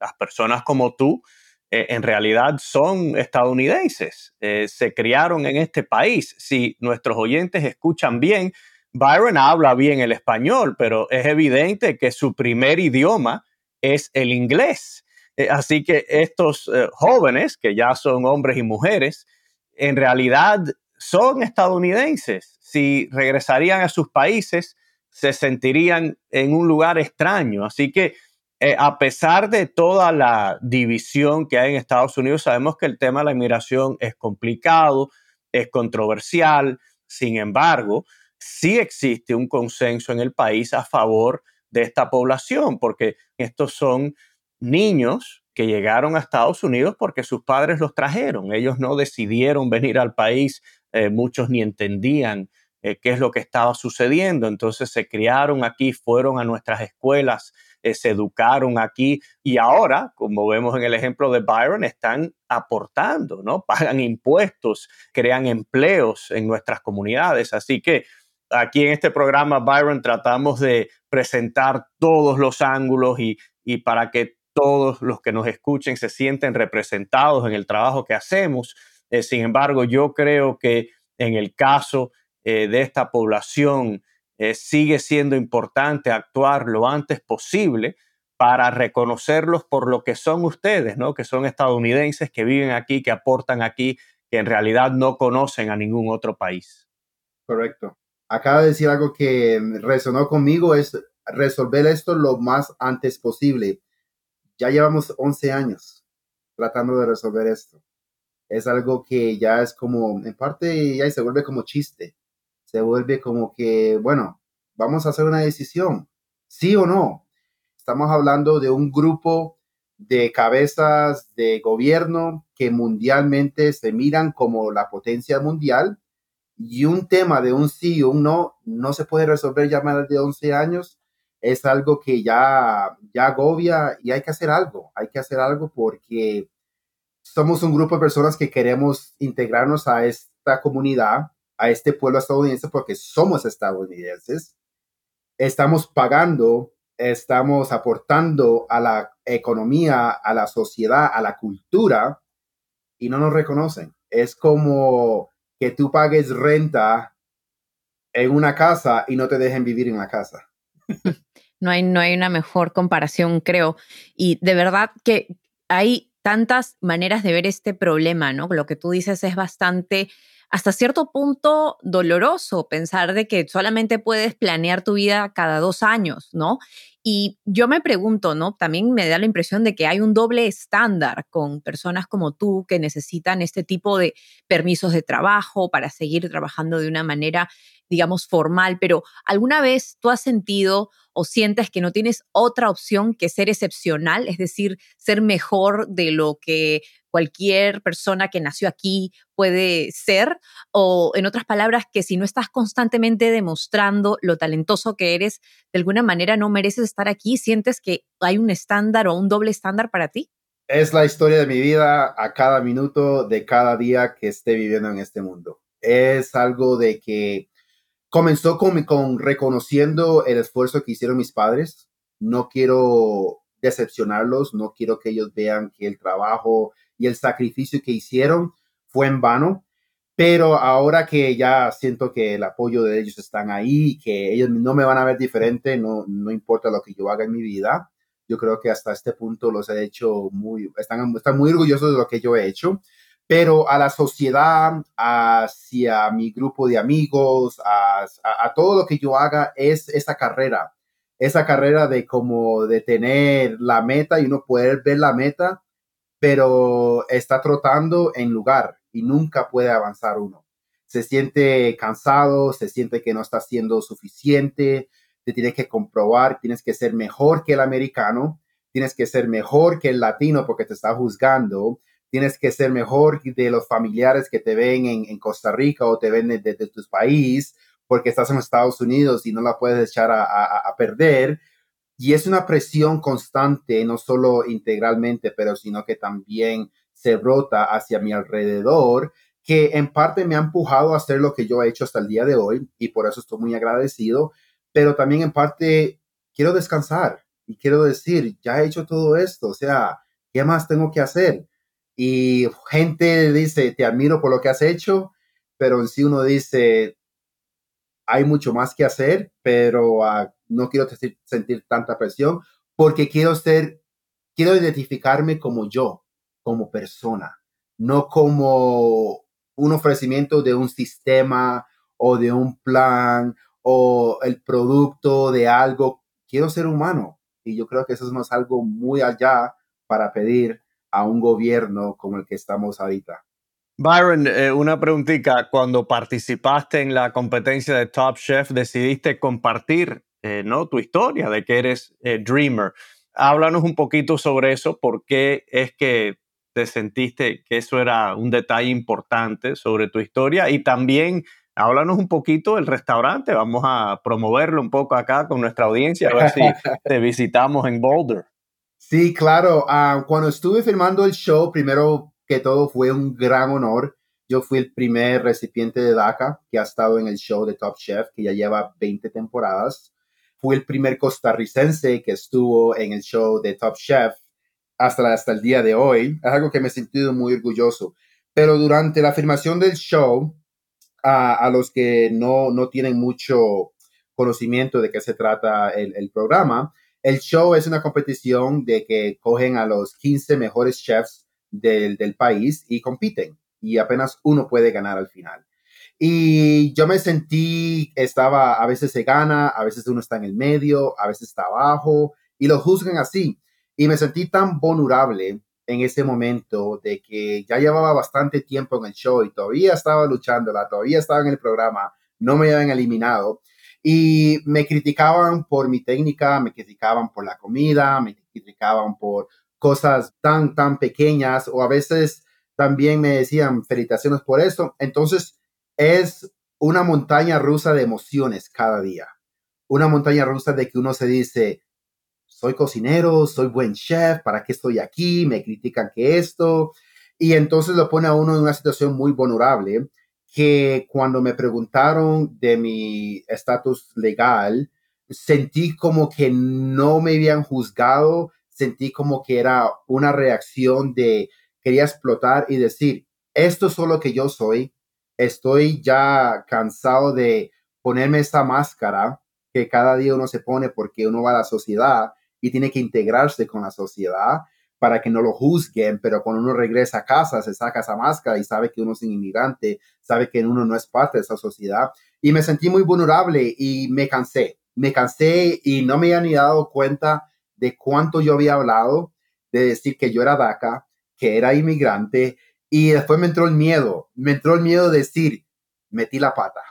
las personas como tú eh, en realidad son estadounidenses, eh, se criaron en este país. Si nuestros oyentes escuchan bien, Byron habla bien el español, pero es evidente que su primer idioma es el inglés. Eh, así que estos jóvenes, que ya son hombres y mujeres, en realidad son estadounidenses. Si regresarían a sus países, se sentirían en un lugar extraño. Así que eh, a pesar de toda la división que hay en Estados Unidos, sabemos que el tema de la inmigración es complicado, es controversial. Sin embargo, sí existe un consenso en el país a favor de esta población, porque estos son niños que llegaron a Estados Unidos porque sus padres los trajeron. Ellos no decidieron venir al país eh, muchos ni entendían eh, qué es lo que estaba sucediendo. Entonces se criaron aquí, fueron a nuestras escuelas, eh, se educaron aquí y ahora, como vemos en el ejemplo de Byron, están aportando, ¿no? Pagan impuestos, crean empleos en nuestras comunidades. Así que aquí en este programa, Byron, tratamos de presentar todos los ángulos y, para que todos los que nos escuchen se sienten representados en el trabajo que hacemos eh, sin embargo, yo creo que en el caso eh, de esta población eh, sigue siendo importante actuar lo antes posible para reconocerlos por lo que son ustedes, ¿no? Que son estadounidenses que viven aquí, que aportan aquí, que en realidad no conocen a ningún otro país. Correcto. Acaba de decir algo que resonó conmigo, es resolver esto lo más antes posible. Ya llevamos 11 años tratando de resolver esto es algo que ya es como, en parte ya se vuelve como chiste, se vuelve como que, bueno, vamos a hacer una decisión, sí o no. Estamos hablando de un grupo de cabezas de gobierno que mundialmente se miran como la potencia mundial y un tema de un sí o un no no se puede resolver ya más de 11 años. Es algo que ya, ya agobia y hay que hacer algo, hay que hacer algo porque somos un grupo de personas que queremos integrarnos a esta comunidad, a este pueblo estadounidense, porque somos estadounidenses. Estamos pagando, estamos aportando a la economía, a la sociedad, a la cultura, y no nos reconocen. Es como que tú pagues renta en una casa y no te dejen vivir en la casa. No hay, no hay una mejor comparación, creo. Y de verdad que hay tantas maneras de ver este problema, ¿no? Lo que tú dices es bastante hasta cierto punto doloroso pensar de que solamente puedes planear tu vida cada dos años, ¿no? Y yo me pregunto, ¿no? También me da la impresión de que hay un doble estándar con personas como tú que necesitan este tipo de permisos de trabajo para seguir trabajando de una manera, digamos, formal, pero ¿alguna vez tú has sentido o sientes que no tienes otra opción que ser excepcional, es decir, ser mejor de lo que cualquier persona que nació aquí puede ser, o en otras palabras, que si no estás constantemente demostrando lo talentoso que eres, de alguna manera no mereces estar aquí, sientes que hay un estándar o un doble estándar para ti? Es la historia de mi vida a cada minuto de cada día que esté viviendo en este mundo. Es algo de que comenzó con, con reconociendo el esfuerzo que hicieron mis padres. No quiero decepcionarlos, no quiero que ellos vean que el trabajo y el sacrificio que hicieron fue en vano. Pero ahora que ya siento que el apoyo de ellos están ahí, que ellos no me van a ver diferente, no, no importa lo que yo haga en mi vida, yo creo que hasta este punto los he hecho muy, están, están muy orgullosos de lo que yo he hecho. Pero a la sociedad, hacia mi grupo de amigos, a, a todo lo que yo haga, es esa carrera, esa carrera de como de tener la meta y uno poder ver la meta pero está trotando en lugar y nunca puede avanzar uno. Se siente cansado, se siente que no está siendo suficiente, te tienes que comprobar, tienes que ser mejor que el americano, tienes que ser mejor que el latino porque te está juzgando, tienes que ser mejor de los familiares que te ven en, Costa Rica o te ven desde de, tu país porque estás en Estados Unidos y no la puedes echar a perder y es una presión constante, no solo integralmente, pero sino que también se brota hacia mi alrededor, que en parte me ha empujado a hacer lo que yo he hecho hasta el día de hoy y por eso estoy muy agradecido, pero también en parte quiero descansar y quiero decir, ya he hecho todo esto, o sea, ¿qué más tengo que hacer? Y gente dice, te admiro por lo que has hecho, pero en sí uno dice, hay mucho más que hacer, pero uh, no quiero sentir tanta presión porque quiero ser, quiero identificarme como yo, como persona, no como un ofrecimiento de un sistema o de un plan o el producto de algo. Quiero ser humano y yo creo que eso es algo muy allá para pedir a un gobierno como el que estamos ahorita. Byron, eh, una preguntita. Cuando participaste en la competencia de Top Chef, decidiste compartir eh, ¿no? tu historia de que eres eh, dreamer. Háblanos un poquito sobre eso, por qué es que te sentiste que eso era un detalle importante sobre tu historia y también háblanos un poquito del restaurante. Vamos a promoverlo un poco acá con nuestra audiencia, a ver si te visitamos en Boulder. Sí, claro. Ah, cuando estuve filmando el show, primero que todo fue un gran honor. Yo fui el primer recipiente de DACA que ha estado en el show de Top Chef, que ya lleva 20 temporadas fui el primer costarricense que estuvo en el show de Top Chef hasta, hasta el día de hoy. Es algo que me he sentido muy orgulloso. Pero durante la filmación del show, a, los que no, no tienen mucho conocimiento de qué se trata el, el, programa, el show es una competición de que cogen a los 15 mejores chefs del, del país y compiten. Y apenas uno puede ganar al final. Y yo me sentí, estaba, a veces se gana, a veces uno está en el medio, a veces está abajo, y lo juzgan así. Y me sentí tan vulnerable en ese momento de que ya llevaba bastante tiempo en el show y todavía estaba luchándola, todavía estaba en el programa, no me habían eliminado. Y me criticaban por mi técnica, me criticaban por la comida, me criticaban por cosas tan, tan pequeñas o a veces también me decían felicitaciones por eso. Entonces, es una montaña rusa de emociones cada día. Una montaña rusa de que uno se dice, soy cocinero, soy buen chef, ¿para qué estoy aquí? Me critican que esto. Y entonces lo pone a uno en una situación muy vulnerable que cuando me preguntaron de mi estatus legal, sentí como que no me habían juzgado, sentí como que era una reacción de quería explotar y decir, esto es lo que yo soy, estoy ya cansado de ponerme esta máscara que cada día uno se pone porque uno va a la sociedad y tiene que integrarse con la sociedad, para que no lo juzguen, pero cuando uno regresa a casa, se saca esa máscara y sabe que uno es un inmigrante, sabe que uno no es parte de esa sociedad. Y me sentí muy vulnerable y me cansé, me cansé y no me había ni dado cuenta de cuánto yo había hablado, de decir que yo era DACA, que era inmigrante, y después me entró el miedo, me entró el miedo de decir, metí la pata.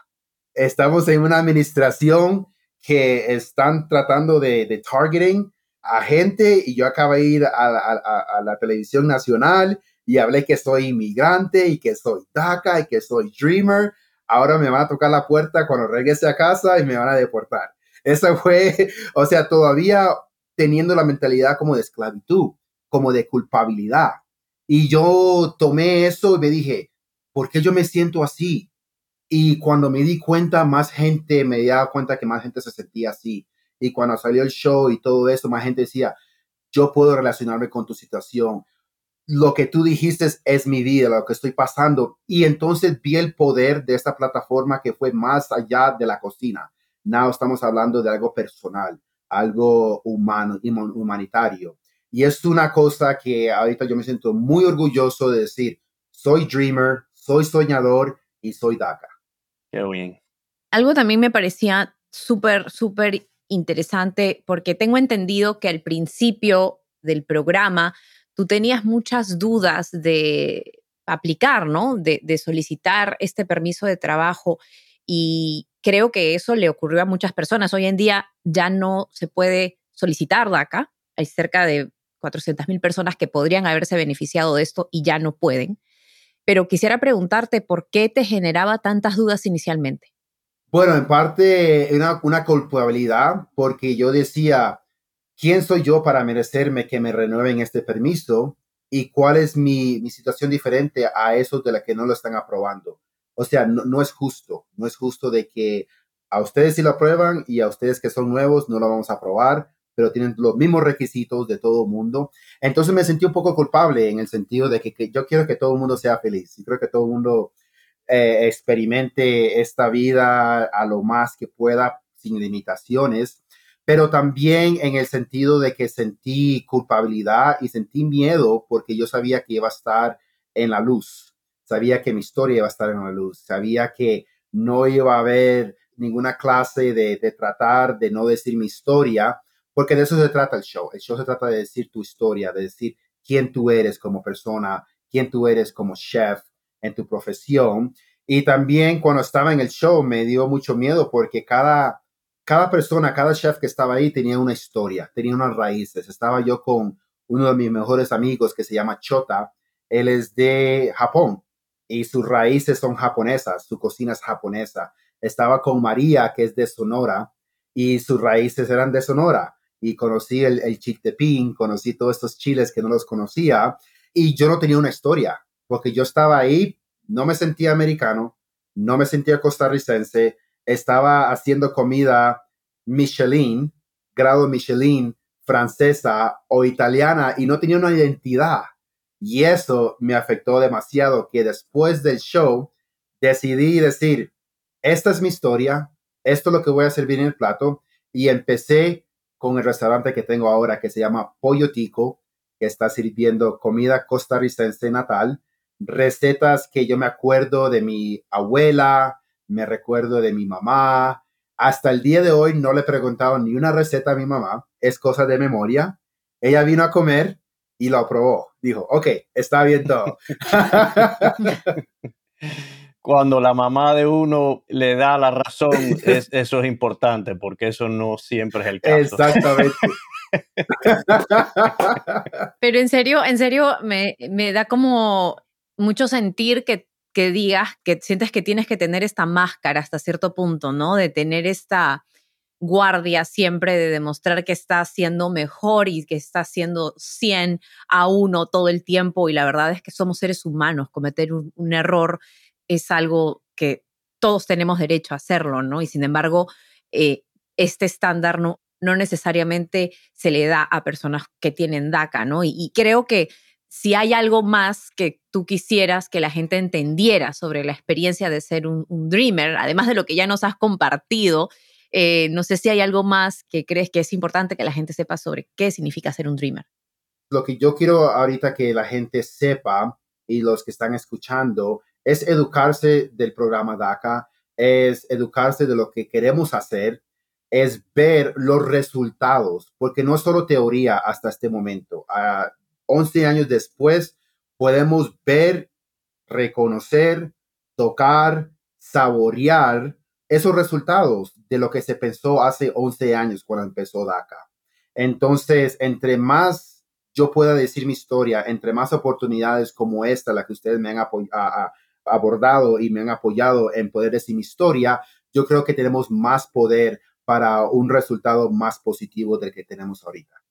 Estamos en una administración que están tratando de, de targeting a gente y yo acabo de ir a, la televisión nacional y hablé que soy inmigrante y que soy DACA y que soy Dreamer. Ahora me van a tocar la puerta cuando regrese a casa y me van a deportar. Eso fue, o sea, todavía teniendo la mentalidad como de esclavitud, como de culpabilidad. Y yo tomé eso y me dije, ¿por qué yo me siento así? Y cuando me di cuenta, más gente me di cuenta que más gente se sentía así y cuando salió el show y todo eso, más gente decía, yo puedo relacionarme con tu situación. Lo que tú dijiste es mi vida, lo que estoy pasando. Y entonces vi el poder de esta plataforma que fue más allá de la cocina. Now estamos hablando de algo personal, algo humano, humanitario. Y es una cosa que ahorita yo me siento muy orgulloso de decir, soy dreamer, soy soñador y soy DACA. Qué bien. Algo también me parecía súper, súper interesante porque tengo entendido que al principio del programa tú tenías muchas dudas de aplicar, ¿no? De, solicitar este permiso de trabajo y creo que eso le ocurrió a muchas personas. Hoy en día ya no se puede solicitar DACA. Hay cerca de 400 mil personas que podrían haberse beneficiado de esto y ya no pueden. Pero quisiera preguntarte por qué te generaba tantas dudas inicialmente. Bueno, en parte una, una culpabilidad porque yo decía, ¿quién soy yo para merecerme que me renueven este permiso? ¿Y cuál es mi, mi situación diferente a esos de la que no lo están aprobando? O sea, no, es justo, no es justo de que a ustedes sí lo aprueban y a ustedes que son nuevos no lo vamos a aprobar, pero tienen los mismos requisitos de todo mundo. Entonces me sentí un poco culpable en el sentido de que, que yo quiero que todo el mundo sea feliz y creo que todo el mundo eh, experimente esta vida a lo más que pueda sin limitaciones, pero también en el sentido de que sentí culpabilidad y sentí miedo porque yo sabía que iba a estar en la luz, sabía que mi historia iba a estar en la luz, sabía que no iba a haber ninguna clase de, de tratar de no decir mi historia, porque de eso se trata el show. El show se trata de decir tu historia, de decir quién tú eres como persona, quién tú eres como chef, en tu profesión. Y también cuando estaba en el show me dio mucho miedo porque cada, cada persona, cada chef que estaba ahí tenía una historia, tenía unas raíces. Estaba yo con uno de mis mejores amigos que se llama Chota. Él es de Japón y sus raíces son japonesas, su cocina es japonesa. Estaba con María, que es de Sonora, y sus raíces eran de Sonora. Y conocí el, el chiltepín, conocí todos estos chiles que no los conocía, y yo no tenía una historia porque yo estaba ahí, no me sentía americano, no me sentía costarricense, estaba haciendo comida Michelin, grado Michelin, francesa o italiana y no tenía una identidad. Y eso me afectó demasiado que después del show decidí decir, esta es mi historia, esto es lo que voy a servir en el plato y empecé con el restaurante que tengo ahora que se llama Pollo Tico, que está sirviendo comida costarricense natal recetas que yo me acuerdo de mi abuela, me recuerdo de mi mamá. Hasta el día de hoy no le he ni una receta a mi mamá, es cosa de memoria. Ella vino a comer y lo aprobó. Dijo, ok, está bien todo. Cuando la mamá de uno le da la razón, eso es importante porque eso no siempre es el caso. Exactamente. Pero en serio, en serio, me, me da como mucho sentir que, que digas, que sientes que tienes que tener esta máscara hasta cierto punto, ¿no? De tener esta guardia siempre de demostrar que estás siendo mejor y que estás siendo 100 a 1 todo el tiempo y la verdad es que somos seres humanos, cometer un, un error es algo que todos tenemos derecho a hacerlo, ¿no? Y sin embargo, eh, este estándar no, no necesariamente se le da a personas que tienen DACA, ¿no? y creo que si hay algo más que tú quisieras que la gente entendiera sobre la experiencia de ser un, dreamer, además de lo que ya nos has compartido, eh, no sé si hay algo más que crees que es importante que la gente sepa sobre qué significa ser un dreamer. lo que yo quiero ahorita que la gente sepa y los que están escuchando es educarse del programa DACA, es educarse de lo que queremos hacer, es ver los resultados, porque no es solo teoría hasta este momento. A 11 años después, podemos ver, reconocer, tocar, saborear esos resultados de lo que se pensó hace 11 años cuando empezó DACA. Entonces, entre más yo pueda decir mi historia, entre más oportunidades como esta, la que ustedes me han abordado y me han apoyado en poder decir mi historia, yo creo que tenemos más poder para un resultado más positivo del que tenemos ahorita.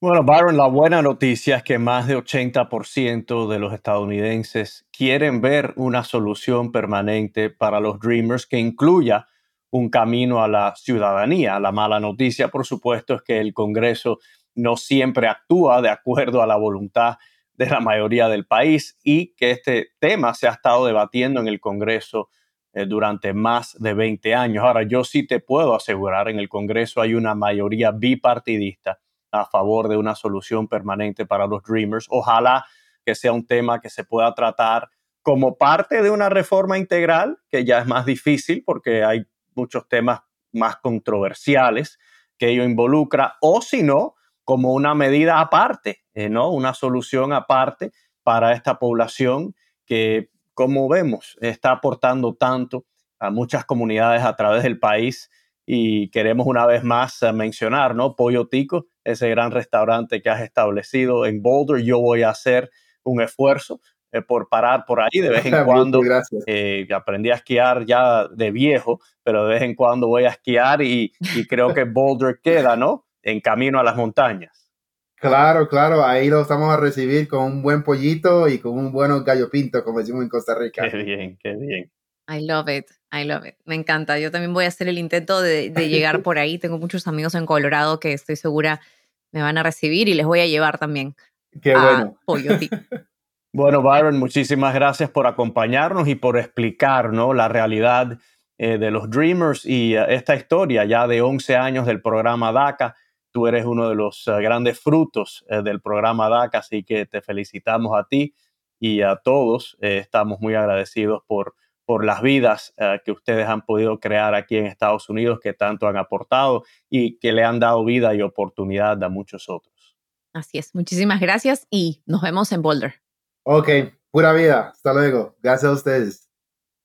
Bueno, Byron, la buena noticia es que más de 80% de los estadounidenses quieren ver una solución permanente para los Dreamers que incluya un camino a la ciudadanía. La mala noticia, por supuesto, es que el Congreso no siempre actúa de acuerdo a la voluntad de la mayoría del país y que este tema se ha estado debatiendo en el Congreso eh, durante más de 20 años. Ahora, yo sí te puedo asegurar, en el Congreso hay una mayoría bipartidista a favor de una solución permanente para los Dreamers. Ojalá que sea un tema que se pueda tratar como parte de una reforma integral, que ya es más difícil porque hay muchos temas más controversiales que ello involucra, o si no, como una medida aparte, eh, ¿no? Una solución aparte para esta población que, como vemos, está aportando tanto a muchas comunidades a través del país y queremos una vez más mencionar, ¿no? Pollo Tico, ese gran restaurante que has establecido en Boulder. Yo voy a hacer un esfuerzo eh, por parar por ahí de vez en cuando. Eh, aprendí a esquiar ya de viejo, pero de vez en cuando voy a esquiar y, creo que Boulder queda, ¿no? En camino a las montañas. Claro, claro, ahí lo estamos a recibir con un buen pollito y con un buen gallo pinto, como decimos en Costa Rica. Qué bien, qué bien. I love it, I love it. Me encanta. Yo también voy a hacer el intento de, llegar por ahí. Tengo muchos amigos en Colorado que estoy segura me van a recibir y les voy a llevar también. Qué bueno. bueno, Byron, muchísimas gracias por acompañarnos y por explicar la realidad eh, de los Dreamers y eh, esta historia ya de 11 años del programa DACA. Tú eres uno de los eh, grandes frutos del programa DACA, así que te felicitamos a ti y a todos. estamos muy agradecidos por por las vidas eh, que ustedes han podido crear aquí en Estados Unidos, que tanto han aportado y que le han dado vida y oportunidad a muchos otros. Así es. Muchísimas gracias y nos vemos en Boulder. Ok, pura vida. Hasta luego. Gracias a ustedes.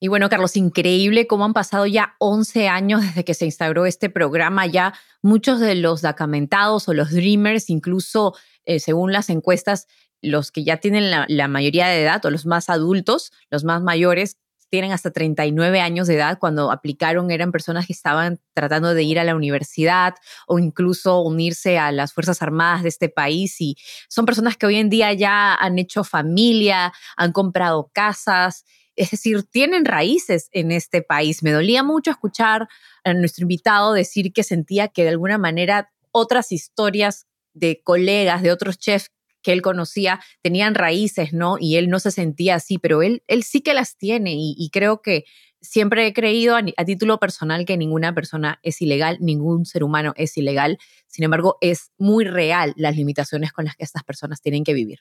Y bueno, Carlos, increíble cómo han pasado ya 11 años desde que se instauró este programa. Ya muchos de los dacamentados o los dreamers, incluso eh, según las encuestas, los que ya tienen la, la, mayoría de edad o los más adultos, los más mayores, tienen hasta 39 años de edad, cuando aplicaron eran personas que estaban tratando de ir a la universidad o incluso unirse a las Fuerzas Armadas de este país y son personas que hoy en día ya han hecho familia, han comprado casas, es decir, tienen raíces en este país. Me dolía mucho escuchar a nuestro invitado decir que sentía que de alguna manera otras historias de colegas, de otros chefs que él conocía tenían raíces, ¿no? Y él no se sentía así, pero él, él sí que las tiene y, creo que siempre he creído a, título personal que ninguna persona es ilegal, ningún ser humano es ilegal. Sin embargo, es muy real las limitaciones con las que estas personas tienen que vivir.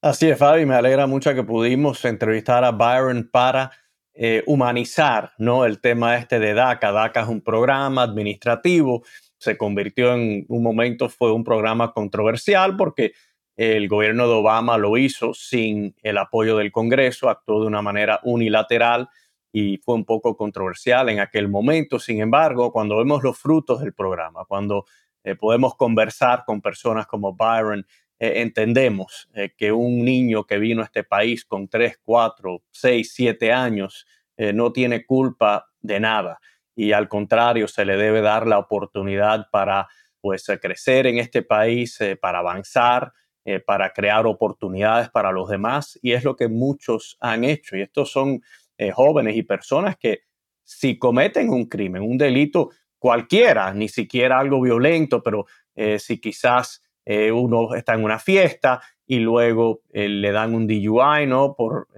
Así es, Fabi, me alegra mucho que pudimos entrevistar a Byron para eh, humanizar ¿no? el tema este de DACA. DACA es un programa administrativo, se convirtió en un momento, fue un programa controversial porque el gobierno de Obama lo hizo sin el apoyo del Congreso, actuó de una manera unilateral y fue un poco controversial en aquel momento. Sin embargo, cuando vemos los frutos del programa, cuando eh, podemos conversar con personas como Byron, eh, entendemos eh, que un niño que vino a este país con 3, 4, 6, 7 años no tiene culpa de nada y al contrario se le debe dar la oportunidad para pues crecer en este país, para avanzar, eh, para crear oportunidades para los demás y es lo que muchos han hecho. Y estos son eh, jóvenes y personas que si cometen un crimen, un delito cualquiera, ni siquiera algo violento, pero eh, si quizás uno está en una fiesta y luego le dan un DUI, ¿no? Por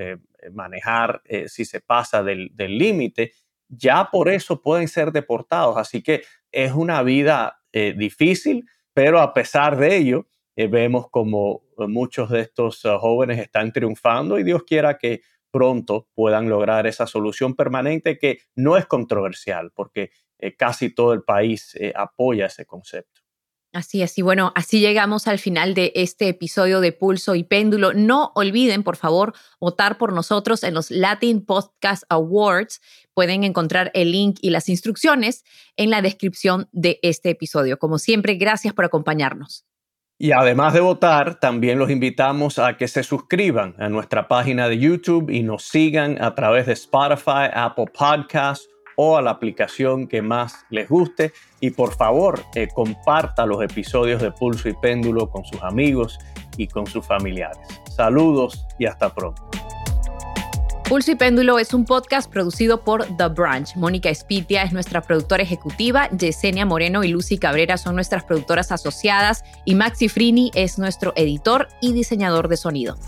manejar si se pasa del límite, ya por eso pueden ser deportados. Así que es una vida difícil, pero a pesar de ello, eh, vemos como muchos de estos jóvenes están triunfando y Dios quiera que pronto puedan lograr esa solución permanente que no es controversial porque casi todo el país apoya ese concepto. Así es, y bueno, así llegamos al final de este episodio de Pulso y Péndulo. No olviden, por favor, votar por nosotros en los Latin Podcast Awards. Pueden encontrar el link y las instrucciones en la descripción de este episodio. Como siempre, gracias por acompañarnos. Y además de votar, también los invitamos a que se suscriban a nuestra página de YouTube y nos sigan a través de Spotify, Apple Podcasts o a la aplicación que más les guste. Y por favor, eh, comparta los episodios de Pulso y Péndulo con sus amigos y con sus familiares. Saludos y hasta pronto. Pulso y Péndulo es un podcast producido por The Branch. Mónica Espitia es nuestra productora ejecutiva, Yesenia Moreno y Lucy Cabrera son nuestras productoras asociadas y Maxi Frini es nuestro editor y diseñador de sonido.